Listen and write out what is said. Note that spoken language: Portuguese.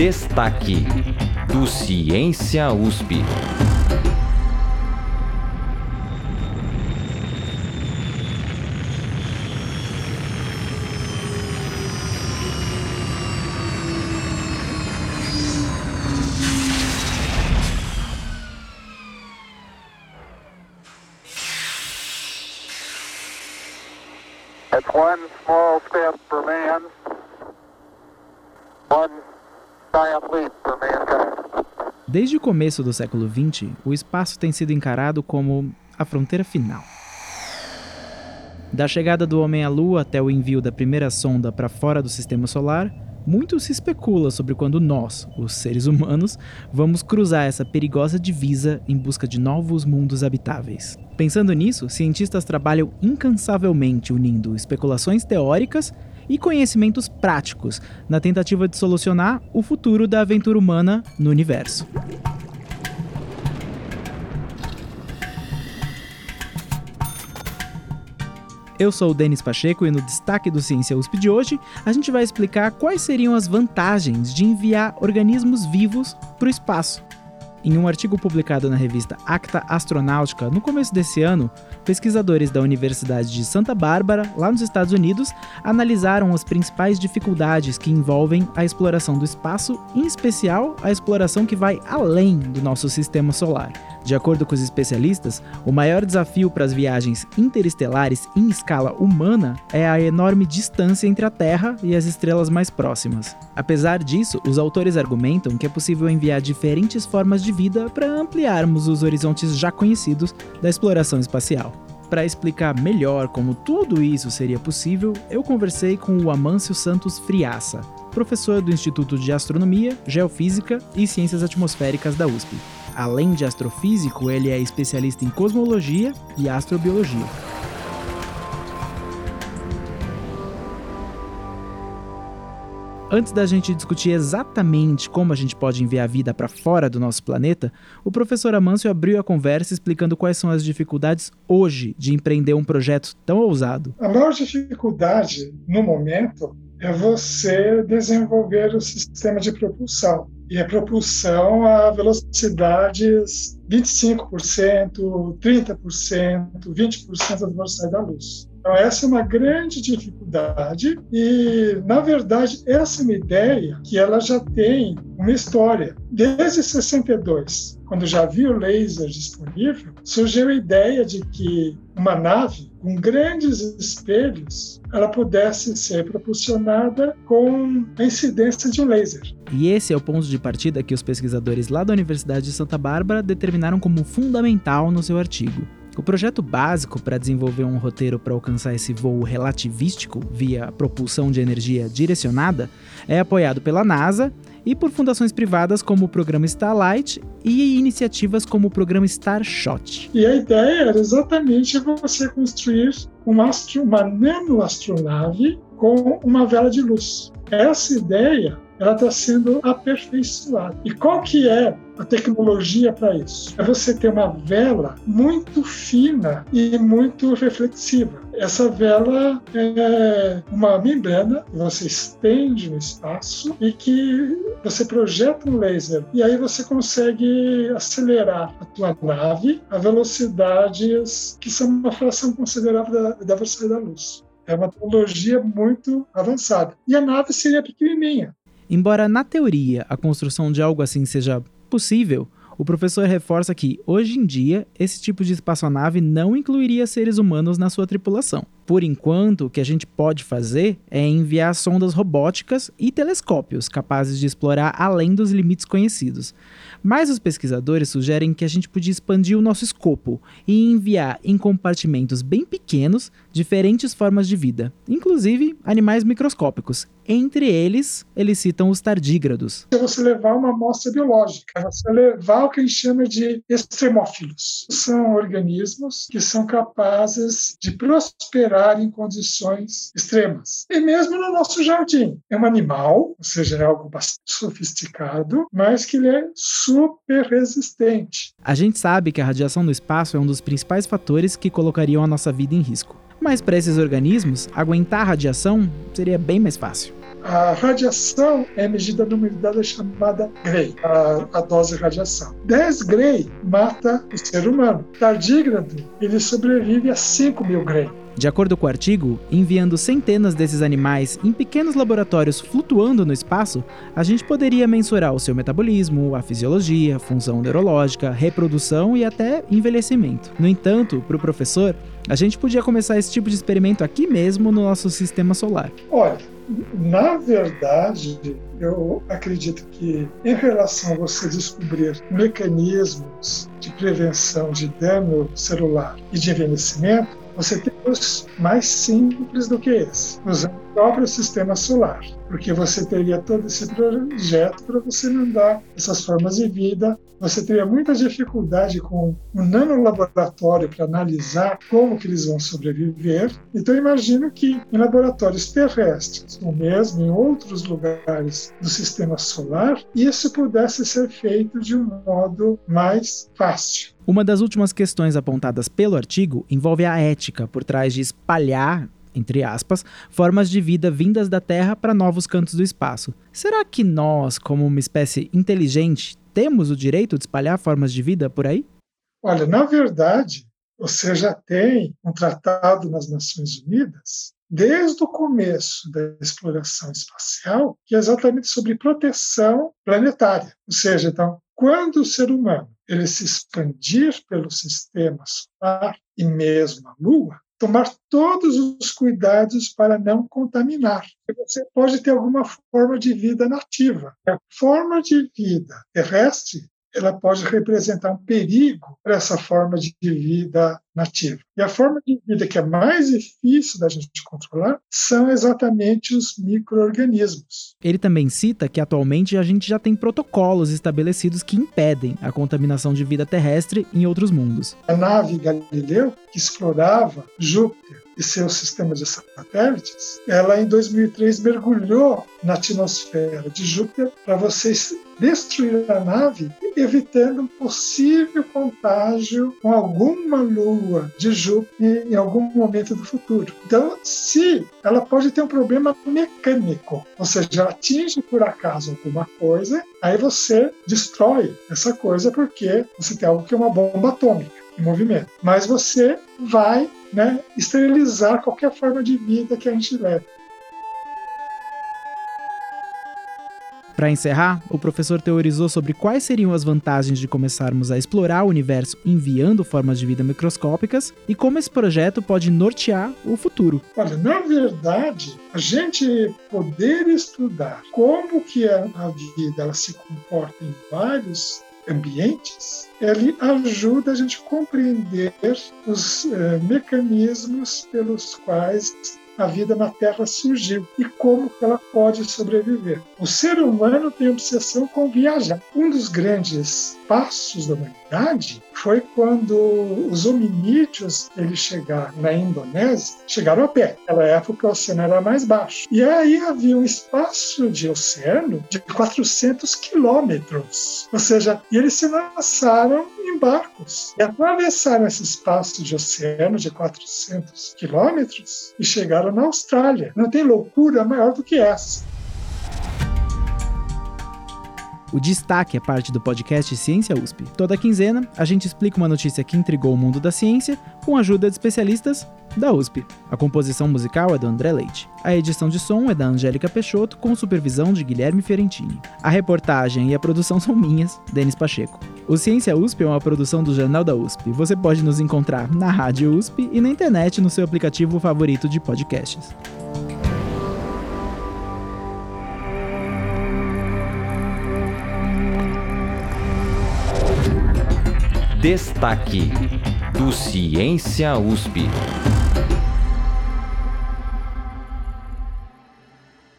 Destaque do Ciência USP. one small step for man, one Desde o começo do século XX, o espaço tem sido encarado como a fronteira final. Da chegada do homem à Lua até o envio da primeira sonda para fora do sistema solar, muito se especula sobre quando nós, os seres humanos, vamos cruzar essa perigosa divisa em busca de novos mundos habitáveis. Pensando nisso, cientistas trabalham incansavelmente unindo especulações teóricas e conhecimentos práticos na tentativa de solucionar o futuro da aventura humana no universo. Eu sou o Denis Pacheco e no destaque do Ciência USP de hoje, a gente vai explicar quais seriam as vantagens de enviar organismos vivos para o espaço. Em um artigo publicado na revista Acta Astronáutica no começo desse ano, pesquisadores da Universidade de Santa Bárbara, lá nos Estados Unidos, analisaram as principais dificuldades que envolvem a exploração do espaço, em especial a exploração que vai além do nosso sistema solar. De acordo com os especialistas, o maior desafio para as viagens interestelares em escala humana é a enorme distância entre a Terra e as estrelas mais próximas. Apesar disso, os autores argumentam que é possível enviar diferentes formas de vida para ampliarmos os horizontes já conhecidos da exploração espacial. Para explicar melhor como tudo isso seria possível, eu conversei com o Amâncio Santos Friaça, professor do Instituto de Astronomia, Geofísica e Ciências Atmosféricas da USP. Além de astrofísico, ele é especialista em cosmologia e astrobiologia. Antes da gente discutir exatamente como a gente pode enviar vida para fora do nosso planeta, o professor Amâncio abriu a conversa explicando quais são as dificuldades hoje de empreender um projeto tão ousado. A maior dificuldade no momento é você desenvolver o sistema de propulsão e a propulsão a velocidades 25%, 30%, 20% da velocidade da luz. Então, essa é uma grande dificuldade e, na verdade, essa é uma ideia que ela já tem uma história. Desde 62, quando já havia o laser disponível, surgiu a ideia de que uma nave com grandes espelhos ela pudesse ser propulsionada com a incidência de um laser. E esse é o ponto de partida que os pesquisadores lá da Universidade de Santa Bárbara determinaram como fundamental no seu artigo. O projeto básico para desenvolver um roteiro para alcançar esse voo relativístico via propulsão de energia direcionada é apoiado pela NASA e por fundações privadas como o programa Starlight e iniciativas como o programa Starshot. E a ideia era exatamente você construir uma, astro, uma nanoastronave com uma vela de luz. Essa ideia ela está sendo aperfeiçoada. E qual que é a tecnologia para isso? É você ter uma vela muito fina e muito reflexiva. Essa vela é uma membrana que você estende no espaço e que você projeta um laser e aí você consegue acelerar a tua nave a velocidades que são uma fração considerável da, da velocidade da luz. É uma tecnologia muito avançada. E a nave seria pequenininha. Embora na teoria a construção de algo assim seja possível, o professor reforça que, hoje em dia, esse tipo de espaçonave não incluiria seres humanos na sua tripulação. Por enquanto, o que a gente pode fazer é enviar sondas robóticas e telescópios capazes de explorar além dos limites conhecidos. Mas os pesquisadores sugerem que a gente podia expandir o nosso escopo e enviar em compartimentos bem pequenos diferentes formas de vida, inclusive animais microscópicos. Entre eles, eles citam os tardígrados. É você levar uma amostra biológica, é você levar o que a gente chama de extremófilos. São organismos que são capazes de prosperar em condições extremas. E mesmo no nosso jardim. É um animal, ou seja, é algo bastante sofisticado, mas que ele é super resistente. A gente sabe que a radiação no espaço é um dos principais fatores que colocariam a nossa vida em risco. Mas para esses organismos, aguentar a radiação seria bem mais fácil. A radiação é medida numa unidade chamada Gray, a, a dose de radiação. 10 Gray mata o ser humano. Tardígrado, ele sobrevive a 5 mil Gray. De acordo com o artigo, enviando centenas desses animais em pequenos laboratórios flutuando no espaço, a gente poderia mensurar o seu metabolismo, a fisiologia, função neurológica, reprodução e até envelhecimento. No entanto, para o professor, a gente podia começar esse tipo de experimento aqui mesmo no nosso sistema solar. Olha, na verdade, eu acredito que, em relação a você descobrir mecanismos de prevenção de dano celular e de envelhecimento, você tem mais simples do que esse, usando o próprio sistema solar, porque você teria todo esse projeto para você mandar essas formas de vida. Você teria muita dificuldade com um nanolaboratório para analisar como que eles vão sobreviver. Então, imagino que em laboratórios terrestres, ou mesmo em outros lugares do sistema solar, isso pudesse ser feito de um modo mais fácil. Uma das últimas questões apontadas pelo artigo envolve a ética por trás de espalhar, entre aspas, formas de vida vindas da Terra para novos cantos do espaço. Será que nós, como uma espécie inteligente, temos o direito de espalhar formas de vida por aí? Olha, na verdade, você já tem um tratado nas Nações Unidas desde o começo da exploração espacial, que é exatamente sobre proteção planetária. Ou seja, então, quando o ser humano ele se expandir pelo sistema solar e mesmo a Lua, tomar todos os cuidados para não contaminar. Você pode ter alguma forma de vida nativa. A forma de vida terrestre ela pode representar um perigo para essa forma de vida nativa. E a forma de vida que é mais difícil da gente controlar são exatamente os micro-organismos. Ele também cita que atualmente a gente já tem protocolos estabelecidos que impedem a contaminação de vida terrestre em outros mundos. A nave Galileu, que explorava Júpiter, e seu sistema de satélites, ela em 2003 mergulhou na atmosfera de Júpiter para vocês destruir a nave, evitando um possível contágio com alguma lua de Júpiter em algum momento do futuro. Então, se ela pode ter um problema mecânico, ou seja, atinge por acaso alguma coisa, aí você destrói essa coisa porque você tem algo que é uma bomba atômica em movimento. Mas você vai né, esterilizar qualquer forma de vida que a gente leve. Para encerrar, o professor teorizou sobre quais seriam as vantagens de começarmos a explorar o universo enviando formas de vida microscópicas e como esse projeto pode nortear o futuro. Olha, na verdade, a gente poder estudar como que a, vida ela se comporta em vários ambientes, ele ajuda a gente a compreender os uh, mecanismos pelos quais a vida na Terra surgiu e como ela pode sobreviver. O ser humano tem obsessão com viajar. Um dos grandes passos da humanidade foi quando os hominídeos eles chegaram na Indonésia, chegaram a pé. Naquela época o oceano era mais baixo. E aí havia um espaço de oceano de 400 quilômetros. Ou seja, eles se lançaram em barcos e atravessaram esse espaço de oceano de 400 quilômetros e chegaram na Austrália. Não tem loucura maior do que essa. O Destaque é parte do podcast Ciência USP. Toda quinzena, a gente explica uma notícia que intrigou o mundo da ciência com a ajuda de especialistas da USP. A composição musical é do André Leite. A edição de som é da Angélica Peixoto, com supervisão de Guilherme Fiorentini. A reportagem e a produção são minhas, Denis Pacheco. O Ciência USP é uma produção do Jornal da USP. Você pode nos encontrar na Rádio USP e na internet no seu aplicativo favorito de podcasts. Destaque do Ciência USP.